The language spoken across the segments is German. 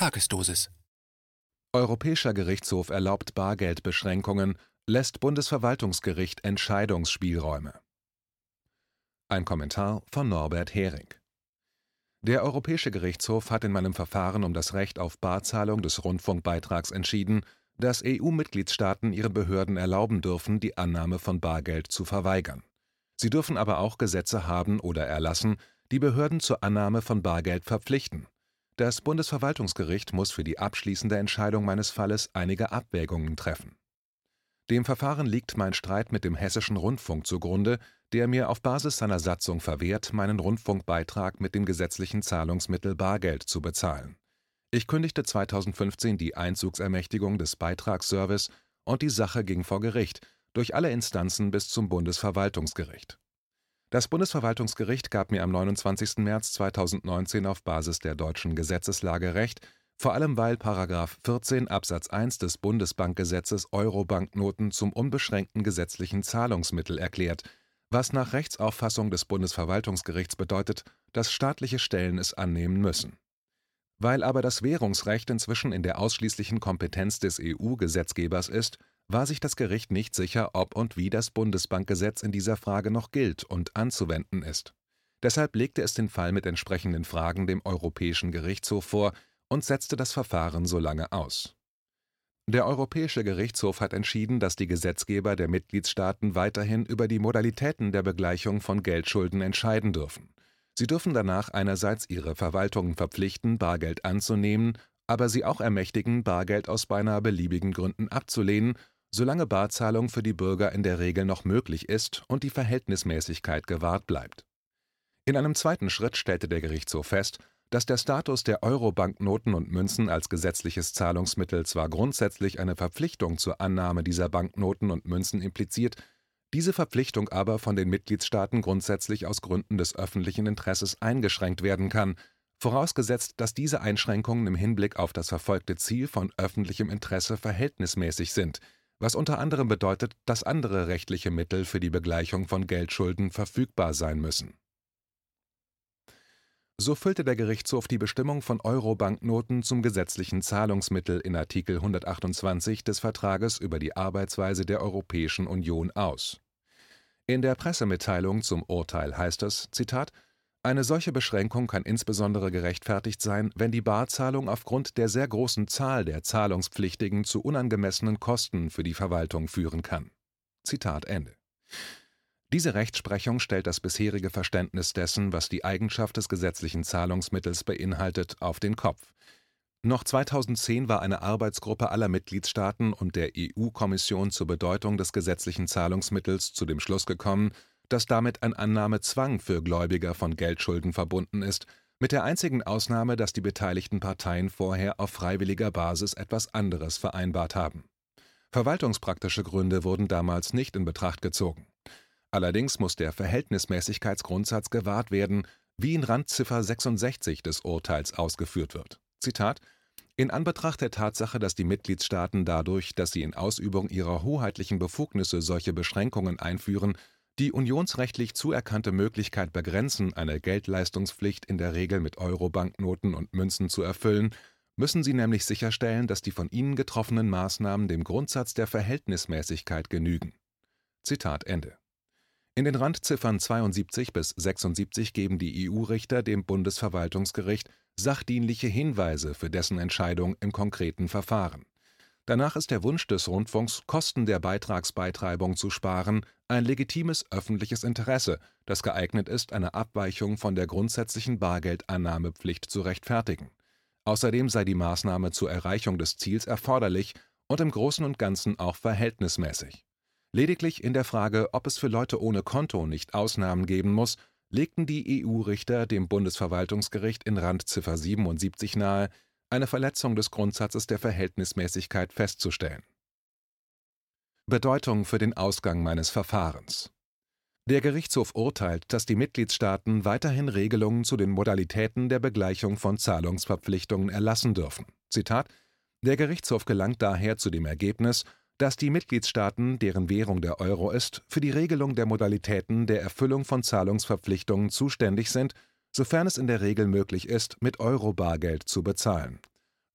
Tagesdosis. Europäischer Gerichtshof erlaubt Bargeldbeschränkungen, lässt Bundesverwaltungsgericht Entscheidungsspielräume. Ein Kommentar von Norbert Hering. Der Europäische Gerichtshof hat in meinem Verfahren um das Recht auf Barzahlung des Rundfunkbeitrags entschieden, dass EU-Mitgliedstaaten ihren Behörden erlauben dürfen, die Annahme von Bargeld zu verweigern. Sie dürfen aber auch Gesetze haben oder erlassen, die Behörden zur Annahme von Bargeld verpflichten. Das Bundesverwaltungsgericht muss für die abschließende Entscheidung meines Falles einige Abwägungen treffen. Dem Verfahren liegt mein Streit mit dem Hessischen Rundfunk zugrunde, der mir auf Basis seiner Satzung verwehrt, meinen Rundfunkbeitrag mit dem gesetzlichen Zahlungsmittel Bargeld zu bezahlen. Ich kündigte 2015 die Einzugsermächtigung des Beitragsservice und die Sache ging vor Gericht, durch alle Instanzen bis zum Bundesverwaltungsgericht. Das Bundesverwaltungsgericht gab mir am 29. März 2019 auf Basis der deutschen Gesetzeslage Recht, vor allem weil § 14 Absatz 1 des Bundesbankgesetzes Euro-Banknoten zum unbeschränkten gesetzlichen Zahlungsmittel erklärt, was nach Rechtsauffassung des Bundesverwaltungsgerichts bedeutet, dass staatliche Stellen es annehmen müssen. Weil aber das Währungsrecht inzwischen in der ausschließlichen Kompetenz des EU-Gesetzgebers ist war sich das Gericht nicht sicher, ob und wie das Bundesbankgesetz in dieser Frage noch gilt und anzuwenden ist. Deshalb legte es den Fall mit entsprechenden Fragen dem Europäischen Gerichtshof vor und setzte das Verfahren so lange aus. Der Europäische Gerichtshof hat entschieden, dass die Gesetzgeber der Mitgliedstaaten weiterhin über die Modalitäten der Begleichung von Geldschulden entscheiden dürfen. Sie dürfen danach einerseits ihre Verwaltungen verpflichten, Bargeld anzunehmen, aber sie auch ermächtigen, Bargeld aus beinahe beliebigen Gründen abzulehnen solange Barzahlung für die Bürger in der Regel noch möglich ist und die Verhältnismäßigkeit gewahrt bleibt. In einem zweiten Schritt stellte der Gerichtshof fest, dass der Status der Euro-Banknoten und Münzen als gesetzliches Zahlungsmittel zwar grundsätzlich eine Verpflichtung zur Annahme dieser Banknoten und Münzen impliziert, diese Verpflichtung aber von den Mitgliedstaaten grundsätzlich aus Gründen des öffentlichen Interesses eingeschränkt werden kann, vorausgesetzt, dass diese Einschränkungen im Hinblick auf das verfolgte Ziel von öffentlichem Interesse verhältnismäßig sind – was unter anderem bedeutet, dass andere rechtliche Mittel für die Begleichung von Geldschulden verfügbar sein müssen. So füllte der Gerichtshof die Bestimmung von Euro-Banknoten zum gesetzlichen Zahlungsmittel in Artikel 128 des Vertrages über die Arbeitsweise der Europäischen Union aus. In der Pressemitteilung zum Urteil heißt es: Zitat eine solche Beschränkung kann insbesondere gerechtfertigt sein, wenn die Barzahlung aufgrund der sehr großen Zahl der Zahlungspflichtigen zu unangemessenen Kosten für die Verwaltung führen kann. Zitat Ende. Diese Rechtsprechung stellt das bisherige Verständnis dessen, was die Eigenschaft des gesetzlichen Zahlungsmittels beinhaltet, auf den Kopf. Noch 2010 war eine Arbeitsgruppe aller Mitgliedstaaten und der EU-Kommission zur Bedeutung des gesetzlichen Zahlungsmittels zu dem Schluss gekommen dass damit ein Annahmezwang für Gläubiger von Geldschulden verbunden ist, mit der einzigen Ausnahme, dass die beteiligten Parteien vorher auf freiwilliger Basis etwas anderes vereinbart haben. Verwaltungspraktische Gründe wurden damals nicht in Betracht gezogen. Allerdings muss der Verhältnismäßigkeitsgrundsatz gewahrt werden, wie in Randziffer 66 des Urteils ausgeführt wird. Zitat in Anbetracht der Tatsache, dass die Mitgliedstaaten dadurch, dass sie in Ausübung ihrer hoheitlichen Befugnisse solche Beschränkungen einführen, die unionsrechtlich zuerkannte Möglichkeit begrenzen, eine Geldleistungspflicht in der Regel mit Euro-Banknoten und Münzen zu erfüllen, müssen sie nämlich sicherstellen, dass die von ihnen getroffenen Maßnahmen dem Grundsatz der Verhältnismäßigkeit genügen. Zitat Ende. In den Randziffern 72 bis 76 geben die EU-Richter dem Bundesverwaltungsgericht sachdienliche Hinweise für dessen Entscheidung im konkreten Verfahren. Danach ist der Wunsch des Rundfunks, Kosten der Beitragsbeitreibung zu sparen, ein legitimes öffentliches Interesse, das geeignet ist, eine Abweichung von der grundsätzlichen Bargeldannahmepflicht zu rechtfertigen. Außerdem sei die Maßnahme zur Erreichung des Ziels erforderlich und im Großen und Ganzen auch verhältnismäßig. Lediglich in der Frage, ob es für Leute ohne Konto nicht Ausnahmen geben muss, legten die EU-Richter dem Bundesverwaltungsgericht in Randziffer 77 nahe, eine Verletzung des Grundsatzes der Verhältnismäßigkeit festzustellen. Bedeutung für den Ausgang meines Verfahrens Der Gerichtshof urteilt, dass die Mitgliedstaaten weiterhin Regelungen zu den Modalitäten der Begleichung von Zahlungsverpflichtungen erlassen dürfen. Zitat Der Gerichtshof gelangt daher zu dem Ergebnis, dass die Mitgliedstaaten, deren Währung der Euro ist, für die Regelung der Modalitäten der Erfüllung von Zahlungsverpflichtungen zuständig sind sofern es in der Regel möglich ist, mit Euro-Bargeld zu bezahlen.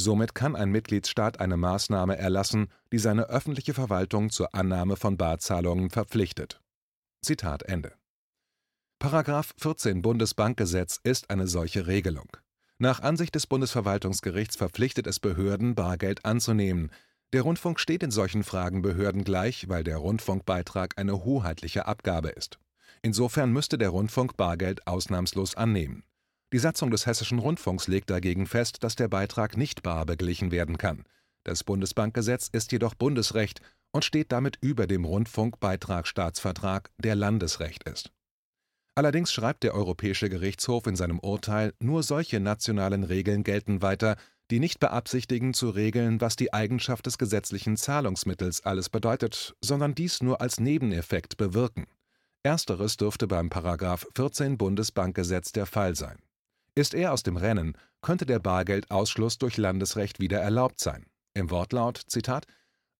Somit kann ein Mitgliedsstaat eine Maßnahme erlassen, die seine öffentliche Verwaltung zur Annahme von Barzahlungen verpflichtet. Zitat Ende. Paragraph 14 Bundesbankgesetz ist eine solche Regelung. Nach Ansicht des Bundesverwaltungsgerichts verpflichtet es Behörden, Bargeld anzunehmen. Der Rundfunk steht in solchen Fragen Behörden gleich, weil der Rundfunkbeitrag eine hoheitliche Abgabe ist. Insofern müsste der Rundfunk Bargeld ausnahmslos annehmen. Die Satzung des Hessischen Rundfunks legt dagegen fest, dass der Beitrag nicht bar beglichen werden kann. Das Bundesbankgesetz ist jedoch Bundesrecht und steht damit über dem Rundfunkbeitragsstaatsvertrag, der Landesrecht ist. Allerdings schreibt der Europäische Gerichtshof in seinem Urteil, nur solche nationalen Regeln gelten weiter, die nicht beabsichtigen zu regeln, was die Eigenschaft des gesetzlichen Zahlungsmittels alles bedeutet, sondern dies nur als Nebeneffekt bewirken. Ersteres dürfte beim § 14 Bundesbankgesetz der Fall sein. Ist er aus dem Rennen, könnte der Bargeldausschluss durch Landesrecht wieder erlaubt sein. Im Wortlaut, Zitat,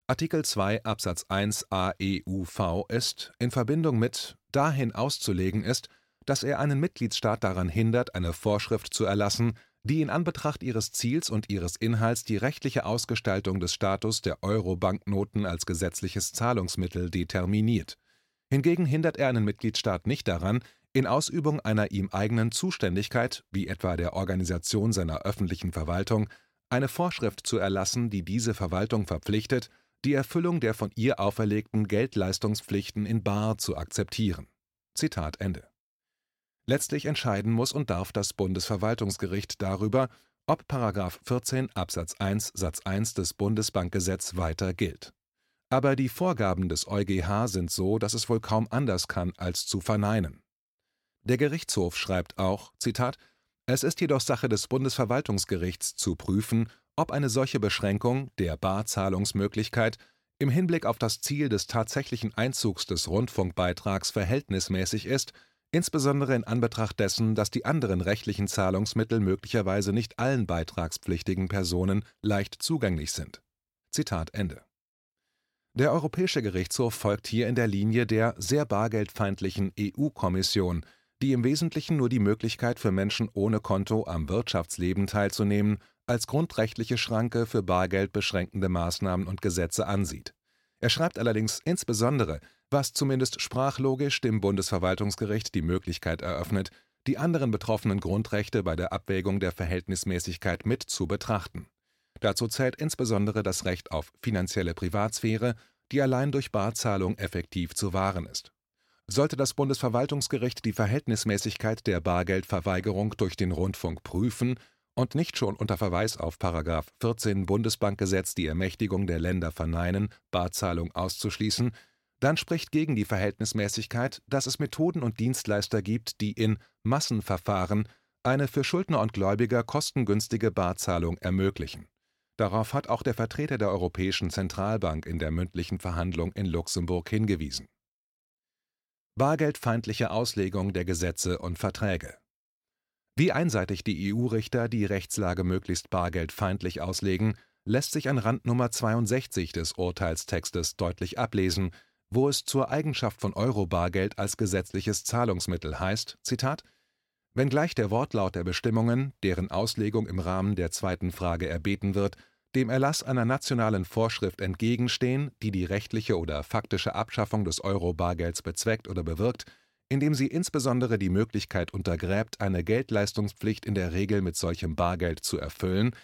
Artikel 2 Absatz 1 AEUV ist in Verbindung mit dahin auszulegen ist, dass er einen Mitgliedsstaat daran hindert, eine Vorschrift zu erlassen, die in Anbetracht ihres Ziels und ihres Inhalts die rechtliche Ausgestaltung des Status der Euro-Banknoten als gesetzliches Zahlungsmittel determiniert. Hingegen hindert er einen Mitgliedstaat nicht daran, in Ausübung einer ihm eigenen Zuständigkeit, wie etwa der Organisation seiner öffentlichen Verwaltung, eine Vorschrift zu erlassen, die diese Verwaltung verpflichtet, die Erfüllung der von ihr auferlegten Geldleistungspflichten in bar zu akzeptieren. Zitat Ende. Letztlich entscheiden muss und darf das Bundesverwaltungsgericht darüber, ob § 14 Absatz 1 Satz 1 des Bundesbankgesetz weiter gilt. Aber die Vorgaben des EuGH sind so, dass es wohl kaum anders kann, als zu verneinen. Der Gerichtshof schreibt auch, Zitat, es ist jedoch Sache des Bundesverwaltungsgerichts zu prüfen, ob eine solche Beschränkung der Barzahlungsmöglichkeit im Hinblick auf das Ziel des tatsächlichen Einzugs des Rundfunkbeitrags verhältnismäßig ist, insbesondere in Anbetracht dessen, dass die anderen rechtlichen Zahlungsmittel möglicherweise nicht allen beitragspflichtigen Personen leicht zugänglich sind. Zitat Ende. Der Europäische Gerichtshof folgt hier in der Linie der sehr bargeldfeindlichen EU-Kommission, die im Wesentlichen nur die Möglichkeit für Menschen ohne Konto am Wirtschaftsleben teilzunehmen als grundrechtliche Schranke für bargeldbeschränkende Maßnahmen und Gesetze ansieht. Er schreibt allerdings insbesondere, was zumindest sprachlogisch dem Bundesverwaltungsgericht die Möglichkeit eröffnet, die anderen betroffenen Grundrechte bei der Abwägung der Verhältnismäßigkeit mit zu betrachten. Dazu zählt insbesondere das Recht auf finanzielle Privatsphäre, die allein durch Barzahlung effektiv zu wahren ist sollte das Bundesverwaltungsgericht die Verhältnismäßigkeit der Bargeldverweigerung durch den Rundfunk prüfen und nicht schon unter Verweis auf § 14 Bundesbankgesetz die Ermächtigung der Länder verneinen, Barzahlung auszuschließen, dann spricht gegen die Verhältnismäßigkeit, dass es Methoden und Dienstleister gibt, die in Massenverfahren eine für Schuldner und Gläubiger kostengünstige Barzahlung ermöglichen. Darauf hat auch der Vertreter der Europäischen Zentralbank in der mündlichen Verhandlung in Luxemburg hingewiesen Bargeldfeindliche Auslegung der Gesetze und Verträge. Wie einseitig die EU-Richter die Rechtslage möglichst bargeldfeindlich auslegen, lässt sich an Randnummer 62 des Urteilstextes deutlich ablesen, wo es zur Eigenschaft von Euro-Bargeld als gesetzliches Zahlungsmittel heißt: Zitat, Wenngleich der Wortlaut der Bestimmungen, deren Auslegung im Rahmen der zweiten Frage erbeten wird dem Erlass einer nationalen Vorschrift entgegenstehen, die die rechtliche oder faktische Abschaffung des Euro-Bargelds bezweckt oder bewirkt, indem sie insbesondere die Möglichkeit untergräbt, eine Geldleistungspflicht in der Regel mit solchem Bargeld zu erfüllen,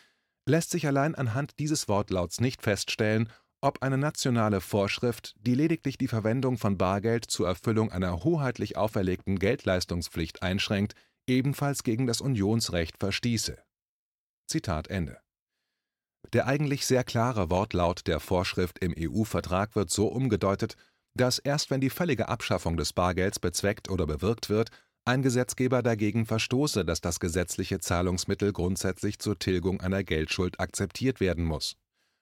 lässt sich allein anhand dieses Wortlauts nicht feststellen, ob eine nationale Vorschrift, die lediglich die Verwendung von Bargeld zur Erfüllung einer hoheitlich auferlegten Geldleistungspflicht einschränkt, ebenfalls gegen das Unionsrecht verstieße. Zitat Ende der eigentlich sehr klare Wortlaut der Vorschrift im EU-Vertrag wird so umgedeutet, dass erst wenn die völlige Abschaffung des Bargelds bezweckt oder bewirkt wird, ein Gesetzgeber dagegen verstoße, dass das gesetzliche Zahlungsmittel grundsätzlich zur Tilgung einer Geldschuld akzeptiert werden muss.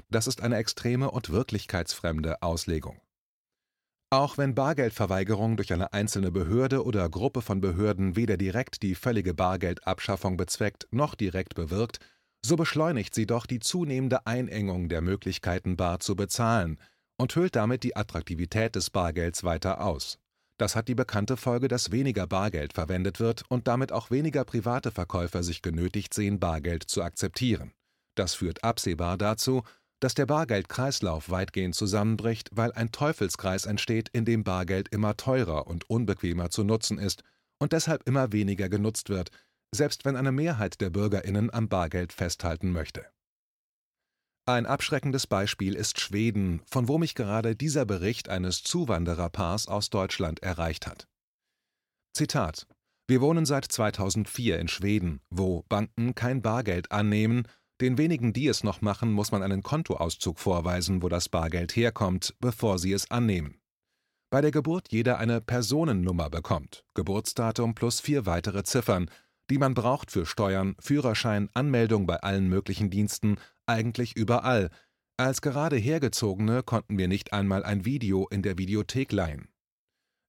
Das ist eine extreme und wirklichkeitsfremde Auslegung. Auch wenn Bargeldverweigerung durch eine einzelne Behörde oder Gruppe von Behörden weder direkt die völlige Bargeldabschaffung bezweckt noch direkt bewirkt, so beschleunigt sie doch die zunehmende Einengung der Möglichkeiten, bar zu bezahlen und höhlt damit die Attraktivität des Bargelds weiter aus. Das hat die bekannte Folge, dass weniger Bargeld verwendet wird und damit auch weniger private Verkäufer sich genötigt sehen, Bargeld zu akzeptieren. Das führt absehbar dazu, dass der Bargeldkreislauf weitgehend zusammenbricht, weil ein Teufelskreis entsteht, in dem Bargeld immer teurer und unbequemer zu nutzen ist und deshalb immer weniger genutzt wird, selbst wenn eine Mehrheit der Bürgerinnen am Bargeld festhalten möchte. Ein abschreckendes Beispiel ist Schweden, von wo mich gerade dieser Bericht eines Zuwandererpaars aus Deutschland erreicht hat. Zitat Wir wohnen seit 2004 in Schweden, wo Banken kein Bargeld annehmen, den wenigen, die es noch machen, muss man einen Kontoauszug vorweisen, wo das Bargeld herkommt, bevor sie es annehmen. Bei der Geburt jeder eine Personennummer bekommt, Geburtsdatum plus vier weitere Ziffern, die man braucht für Steuern, Führerschein, Anmeldung bei allen möglichen Diensten, eigentlich überall. Als gerade Hergezogene konnten wir nicht einmal ein Video in der Videothek leihen.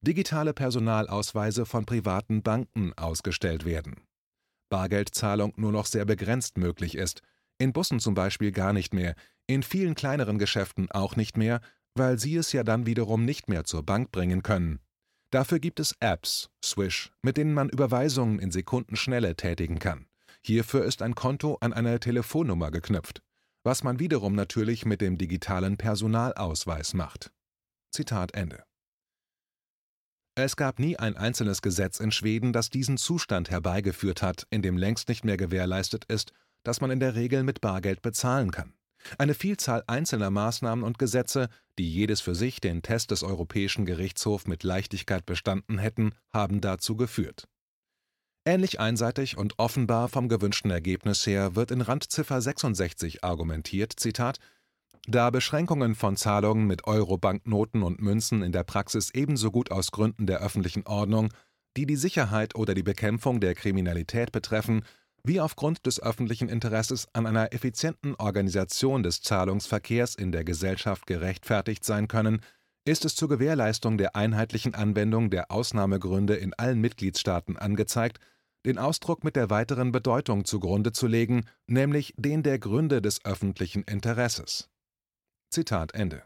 Digitale Personalausweise von privaten Banken ausgestellt werden. Bargeldzahlung nur noch sehr begrenzt möglich ist, in Bussen zum Beispiel gar nicht mehr, in vielen kleineren Geschäften auch nicht mehr, weil sie es ja dann wiederum nicht mehr zur Bank bringen können. Dafür gibt es Apps, Swish, mit denen man Überweisungen in Sekundenschnelle tätigen kann. Hierfür ist ein Konto an eine Telefonnummer geknüpft, was man wiederum natürlich mit dem digitalen Personalausweis macht. Zitat Ende. Es gab nie ein einzelnes Gesetz in Schweden, das diesen Zustand herbeigeführt hat, in dem längst nicht mehr gewährleistet ist, dass man in der Regel mit Bargeld bezahlen kann. Eine Vielzahl einzelner Maßnahmen und Gesetze, die jedes für sich den Test des Europäischen Gerichtshofs mit Leichtigkeit bestanden hätten, haben dazu geführt. Ähnlich einseitig und offenbar vom gewünschten Ergebnis her wird in Randziffer 66 argumentiert, Zitat, da Beschränkungen von Zahlungen mit Euro-Banknoten und Münzen in der Praxis ebenso gut aus Gründen der öffentlichen Ordnung, die die Sicherheit oder die Bekämpfung der Kriminalität betreffen, wie aufgrund des öffentlichen Interesses an einer effizienten Organisation des Zahlungsverkehrs in der Gesellschaft gerechtfertigt sein können, ist es zur Gewährleistung der einheitlichen Anwendung der Ausnahmegründe in allen Mitgliedstaaten angezeigt, den Ausdruck mit der weiteren Bedeutung zugrunde zu legen, nämlich den der Gründe des öffentlichen Interesses. Zitat Ende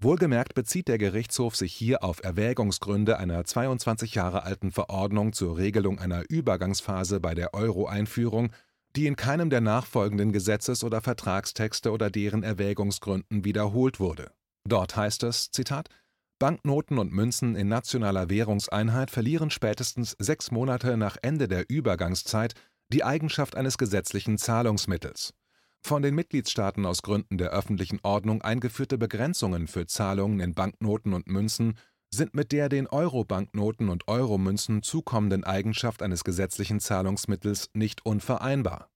Wohlgemerkt bezieht der Gerichtshof sich hier auf Erwägungsgründe einer 22 Jahre alten Verordnung zur Regelung einer Übergangsphase bei der Euro-Einführung, die in keinem der nachfolgenden Gesetzes oder Vertragstexte oder deren Erwägungsgründen wiederholt wurde. Dort heißt es: Zitat, Banknoten und Münzen in nationaler Währungseinheit verlieren spätestens sechs Monate nach Ende der Übergangszeit die Eigenschaft eines gesetzlichen Zahlungsmittels von den Mitgliedstaaten aus Gründen der öffentlichen Ordnung eingeführte Begrenzungen für Zahlungen in Banknoten und Münzen sind mit der den Euro-Banknoten und Euro-Münzen zukommenden Eigenschaft eines gesetzlichen Zahlungsmittels nicht unvereinbar.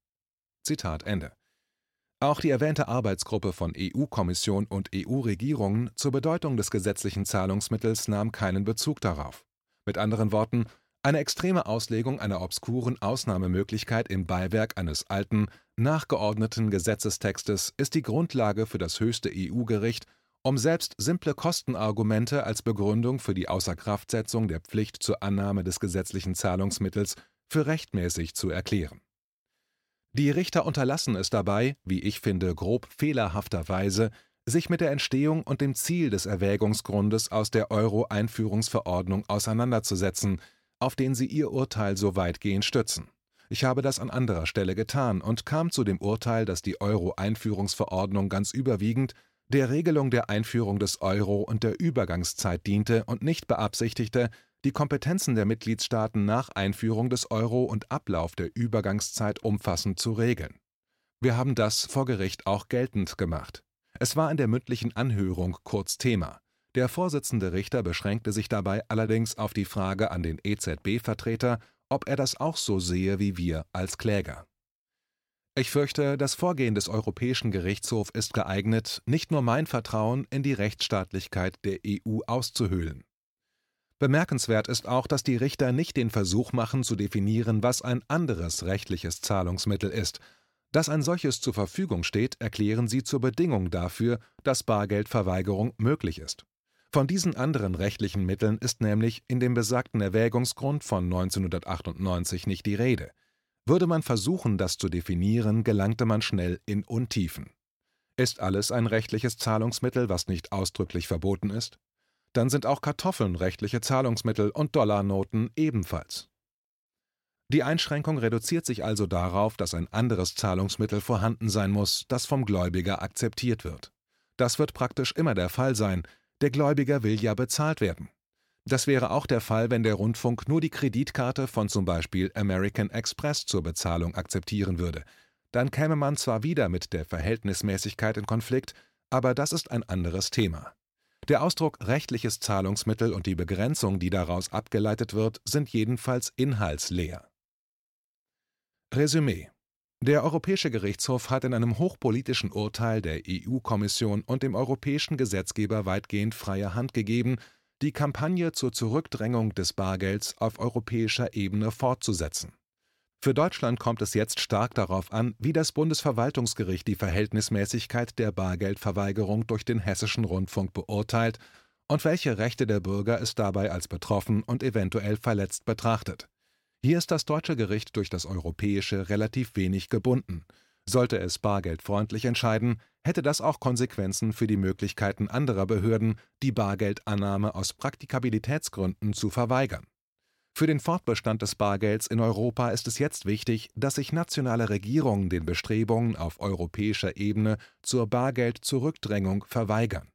Auch die erwähnte Arbeitsgruppe von EU-Kommission und EU-Regierungen zur Bedeutung des gesetzlichen Zahlungsmittels nahm keinen Bezug darauf. Mit anderen Worten, eine extreme Auslegung einer obskuren Ausnahmemöglichkeit im Beiwerk eines alten, nachgeordneten Gesetzestextes ist die Grundlage für das höchste EU-Gericht, um selbst simple Kostenargumente als Begründung für die Außerkraftsetzung der Pflicht zur Annahme des gesetzlichen Zahlungsmittels für rechtmäßig zu erklären. Die Richter unterlassen es dabei, wie ich finde, grob fehlerhafterweise, sich mit der Entstehung und dem Ziel des Erwägungsgrundes aus der Euro-Einführungsverordnung auseinanderzusetzen, auf den sie ihr Urteil so weitgehend stützen. Ich habe das an anderer Stelle getan und kam zu dem Urteil, dass die Euro-Einführungsverordnung ganz überwiegend der Regelung der Einführung des Euro und der Übergangszeit diente und nicht beabsichtigte, die Kompetenzen der Mitgliedstaaten nach Einführung des Euro und Ablauf der Übergangszeit umfassend zu regeln. Wir haben das vor Gericht auch geltend gemacht. Es war in der mündlichen Anhörung kurz Thema. Der Vorsitzende Richter beschränkte sich dabei allerdings auf die Frage an den EZB-Vertreter, ob er das auch so sehe wie wir als Kläger. Ich fürchte, das Vorgehen des Europäischen Gerichtshofs ist geeignet, nicht nur mein Vertrauen in die Rechtsstaatlichkeit der EU auszuhöhlen. Bemerkenswert ist auch, dass die Richter nicht den Versuch machen zu definieren, was ein anderes rechtliches Zahlungsmittel ist. Dass ein solches zur Verfügung steht, erklären sie zur Bedingung dafür, dass Bargeldverweigerung möglich ist. Von diesen anderen rechtlichen Mitteln ist nämlich in dem besagten Erwägungsgrund von 1998 nicht die Rede. Würde man versuchen, das zu definieren, gelangte man schnell in Untiefen. Ist alles ein rechtliches Zahlungsmittel, was nicht ausdrücklich verboten ist? Dann sind auch Kartoffeln rechtliche Zahlungsmittel und Dollarnoten ebenfalls. Die Einschränkung reduziert sich also darauf, dass ein anderes Zahlungsmittel vorhanden sein muss, das vom Gläubiger akzeptiert wird. Das wird praktisch immer der Fall sein, der Gläubiger will ja bezahlt werden. Das wäre auch der Fall, wenn der Rundfunk nur die Kreditkarte von zum Beispiel American Express zur Bezahlung akzeptieren würde. Dann käme man zwar wieder mit der Verhältnismäßigkeit in Konflikt, aber das ist ein anderes Thema. Der Ausdruck rechtliches Zahlungsmittel und die Begrenzung, die daraus abgeleitet wird, sind jedenfalls inhaltsleer. Resümee Der Europäische Gerichtshof hat in einem hochpolitischen Urteil der EU-Kommission und dem europäischen Gesetzgeber weitgehend freie Hand gegeben, die Kampagne zur Zurückdrängung des Bargelds auf europäischer Ebene fortzusetzen. Für Deutschland kommt es jetzt stark darauf an, wie das Bundesverwaltungsgericht die Verhältnismäßigkeit der Bargeldverweigerung durch den Hessischen Rundfunk beurteilt und welche Rechte der Bürger es dabei als betroffen und eventuell verletzt betrachtet. Hier ist das deutsche Gericht durch das europäische relativ wenig gebunden. Sollte es bargeldfreundlich entscheiden, hätte das auch Konsequenzen für die Möglichkeiten anderer Behörden, die Bargeldannahme aus Praktikabilitätsgründen zu verweigern. Für den Fortbestand des Bargelds in Europa ist es jetzt wichtig, dass sich nationale Regierungen den Bestrebungen auf europäischer Ebene zur Bargeldzurückdrängung verweigern.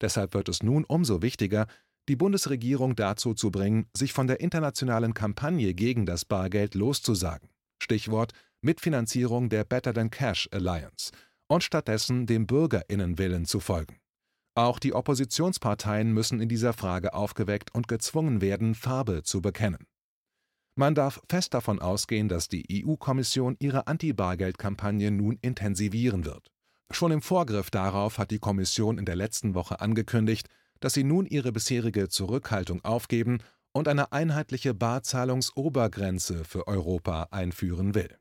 Deshalb wird es nun umso wichtiger, die Bundesregierung dazu zu bringen, sich von der internationalen Kampagne gegen das Bargeld loszusagen. Stichwort Mitfinanzierung der Better Than Cash Alliance und stattdessen dem Bürgerinnenwillen zu folgen. Auch die Oppositionsparteien müssen in dieser Frage aufgeweckt und gezwungen werden, Farbe zu bekennen. Man darf fest davon ausgehen, dass die EU-Kommission ihre Anti-Bargeld-Kampagne nun intensivieren wird. Schon im Vorgriff darauf hat die Kommission in der letzten Woche angekündigt, dass sie nun ihre bisherige Zurückhaltung aufgeben und eine einheitliche Barzahlungsobergrenze für Europa einführen will